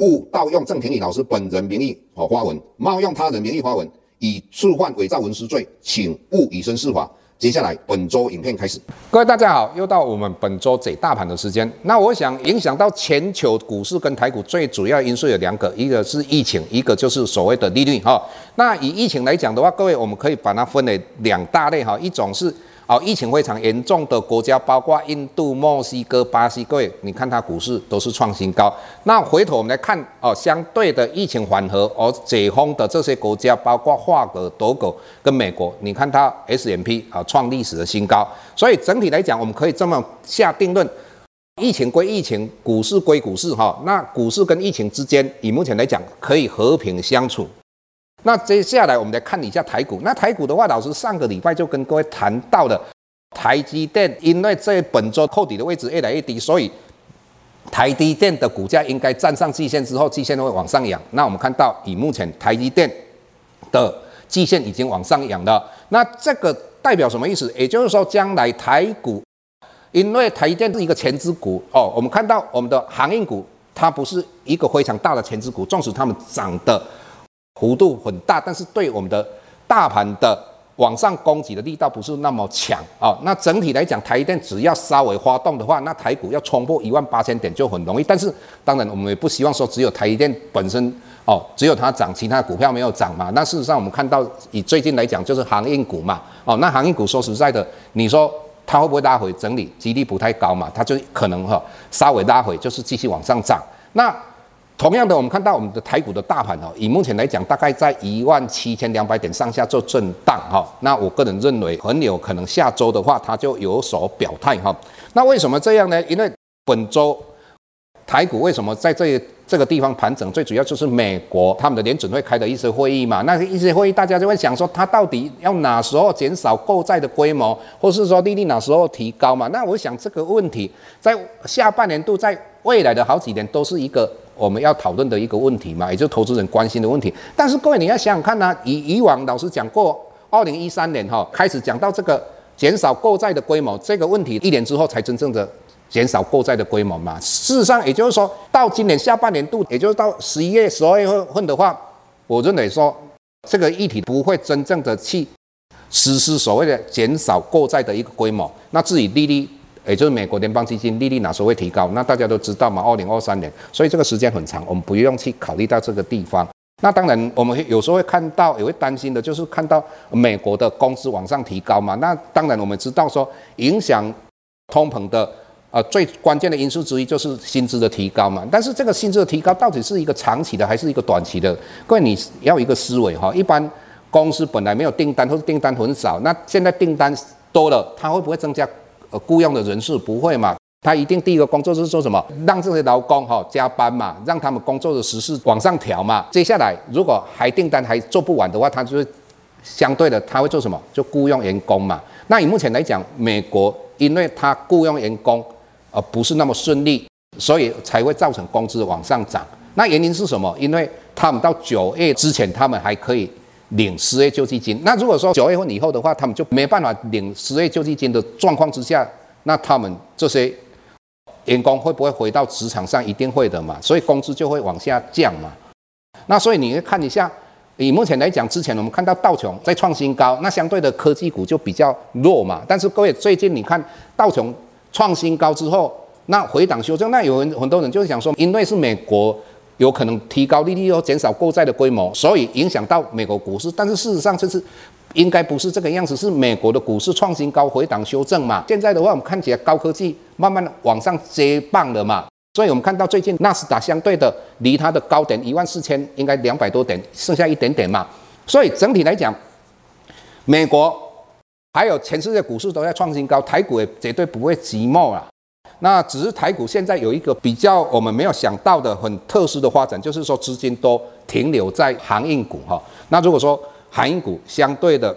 勿盗用郑庭理老师本人名义和发文，冒用他人名义发文，以触犯伪造文书罪，请勿以身试法。接下来本周影片开始。各位大家好，又到我们本周解大盘的时间。那我想影响到全球股市跟台股最主要因素有两个，一个是疫情，一个就是所谓的利率哈。那以疫情来讲的话，各位我们可以把它分为两大类哈，一种是。好，疫情非常严重的国家，包括印度、墨西哥、巴西，各位，你看它股市都是创新高。那回头我们来看，哦，相对的疫情缓和而解封的这些国家，包括法国、德国跟美国，你看它 S M P 啊创历史的新高。所以整体来讲，我们可以这么下定论：疫情归疫情，股市归股市，哈，那股市跟疫情之间，以目前来讲，可以和平相处。那接下来我们来看一下台股。那台股的话，老师上个礼拜就跟各位谈到了台积电，因为这本周扣底的位置越来越低，所以台积电的股价应该站上季线之后，季线会往上扬。那我们看到，以目前台积电的季线已经往上扬了，那这个代表什么意思？也就是说，将来台股，因为台积电是一个前支股哦，我们看到我们的航运股，它不是一个非常大的前支股，纵使它们涨的。幅度很大，但是对我们的大盘的往上攻击的力道不是那么强啊、哦。那整体来讲，台积电只要稍微发动的话，那台股要冲破一万八千点就很容易。但是当然，我们也不希望说只有台积电本身哦，只有它涨，其他股票没有涨嘛。那事实上，我们看到以最近来讲，就是航运股嘛。哦，那航运股说实在的，你说它会不会拉回整理？几率不太高嘛。它就可能哈、稍微拉回，就是继续往上涨。那同样的，我们看到我们的台股的大盘哦，以目前来讲，大概在一万七千两百点上下做震荡哈。那我个人认为，很有可能下周的话，它就有所表态哈。那为什么这样呢？因为本周台股为什么在这这个地方盘整？最主要就是美国他们的联准会开的一些会议嘛。那一些会议，大家就会想说，它到底要哪时候减少购债的规模，或是说利率哪时候提高嘛？那我想这个问题在下半年度，在未来的好几年都是一个。我们要讨论的一个问题嘛，也就是投资人关心的问题。但是各位你要想想看呢、以以往老师讲过，二零一三年哈、哦、开始讲到这个减少购债的规模这个问题，一年之后才真正的减少购债的规模嘛。事实上，也就是说到今年下半年度，也就是到十一月、十二月份的话，我认为说这个议题不会真正的去实施所谓的减少购债的一个规模。那至于利率。也就是美国联邦基金利率哪时候会提高？那大家都知道嘛，二零二三年，所以这个时间很长，我们不用去考虑到这个地方。那当然，我们有时候会看到，也会担心的，就是看到美国的工资往上提高嘛。那当然，我们知道说，影响通膨的呃最关键的因素之一就是薪资的提高嘛。但是这个薪资的提高到底是一个长期的还是一个短期的？各位你要有一个思维哈，一般公司本来没有订单或者订单很少，那现在订单多了，它会不会增加？呃，雇佣的人数不会嘛？他一定第一个工作是做什么？让这些劳工哈加班嘛，让他们工作的时事往上调嘛。接下来如果还订单还做不完的话，他就是相对的他会做什么？就雇佣员工嘛。那以目前来讲，美国因为他雇佣员工呃不是那么顺利，所以才会造成工资往上涨。那原因是什么？因为他们到九月之前，他们还可以。领失业救济金，那如果说九月份以后的话，他们就没办法领失业救济金的状况之下，那他们这些员工会不会回到职场上？一定会的嘛，所以工资就会往下降嘛。那所以你会看一下，以目前来讲，之前我们看到道琼在创新高，那相对的科技股就比较弱嘛。但是各位最近你看道琼创新高之后，那回档修正，那有人很多人就是想说，因为是美国。有可能提高利率又减少购债的规模，所以影响到美国股市。但是事实上，这是应该不是这个样子，是美国的股市创新高回档修正嘛？现在的话，我们看起来高科技慢慢往上接棒了嘛？所以我们看到最近纳斯达相对的离它的高点一万四千应该两百多点，剩下一点点嘛。所以整体来讲，美国还有全世界股市都在创新高，台股也绝对不会寂寞了。那只是台股现在有一个比较我们没有想到的很特殊的发展，就是说资金都停留在航运股哈。那如果说航运股相对的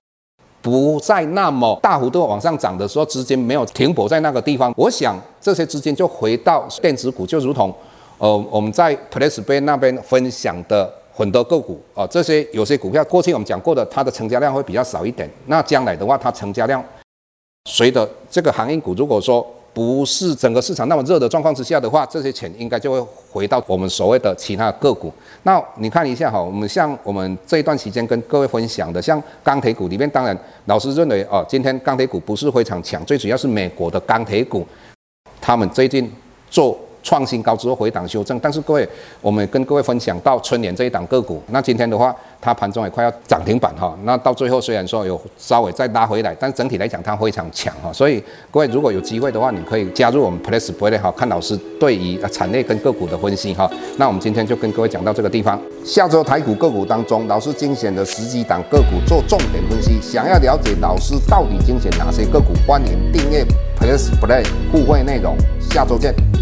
不再那么大幅度往上涨的时候，资金没有停泊在那个地方，我想这些资金就回到电子股，就如同呃我们在 PressPlay 那边分享的很多个股啊、这些有些股票过去我们讲过的，它的成交量会比较少一点，那将来的话，它成交量随着这个航运股，如果说不是整个市场那么热的状况之下的话，这些钱应该就会回到我们所谓的其他个股。那你看一下哈，我们像我们这一段时间跟各位分享的，像钢铁股里面，当然老师认为哦，今天钢铁股不是非常强，最主要是美国的钢铁股，他们最近做。创新高之后回档修正，但是各位，我们跟各位分享到春联这一档个股，那今天的话，它盘中也快要涨停板哈，那到最后虽然说有稍微再拉回来，但整体来讲它非常强哈，所以各位如果有机会的话，你可以加入我们 PressPlay 哈，看老师对于产业跟个股的分析哈。那我们今天就跟各位讲到这个地方，下周台股个股当中，老师精选的十几档个股做重点分析，想要了解老师到底精选哪些个股，欢迎订阅 PressPlay 互惠内容，下周见。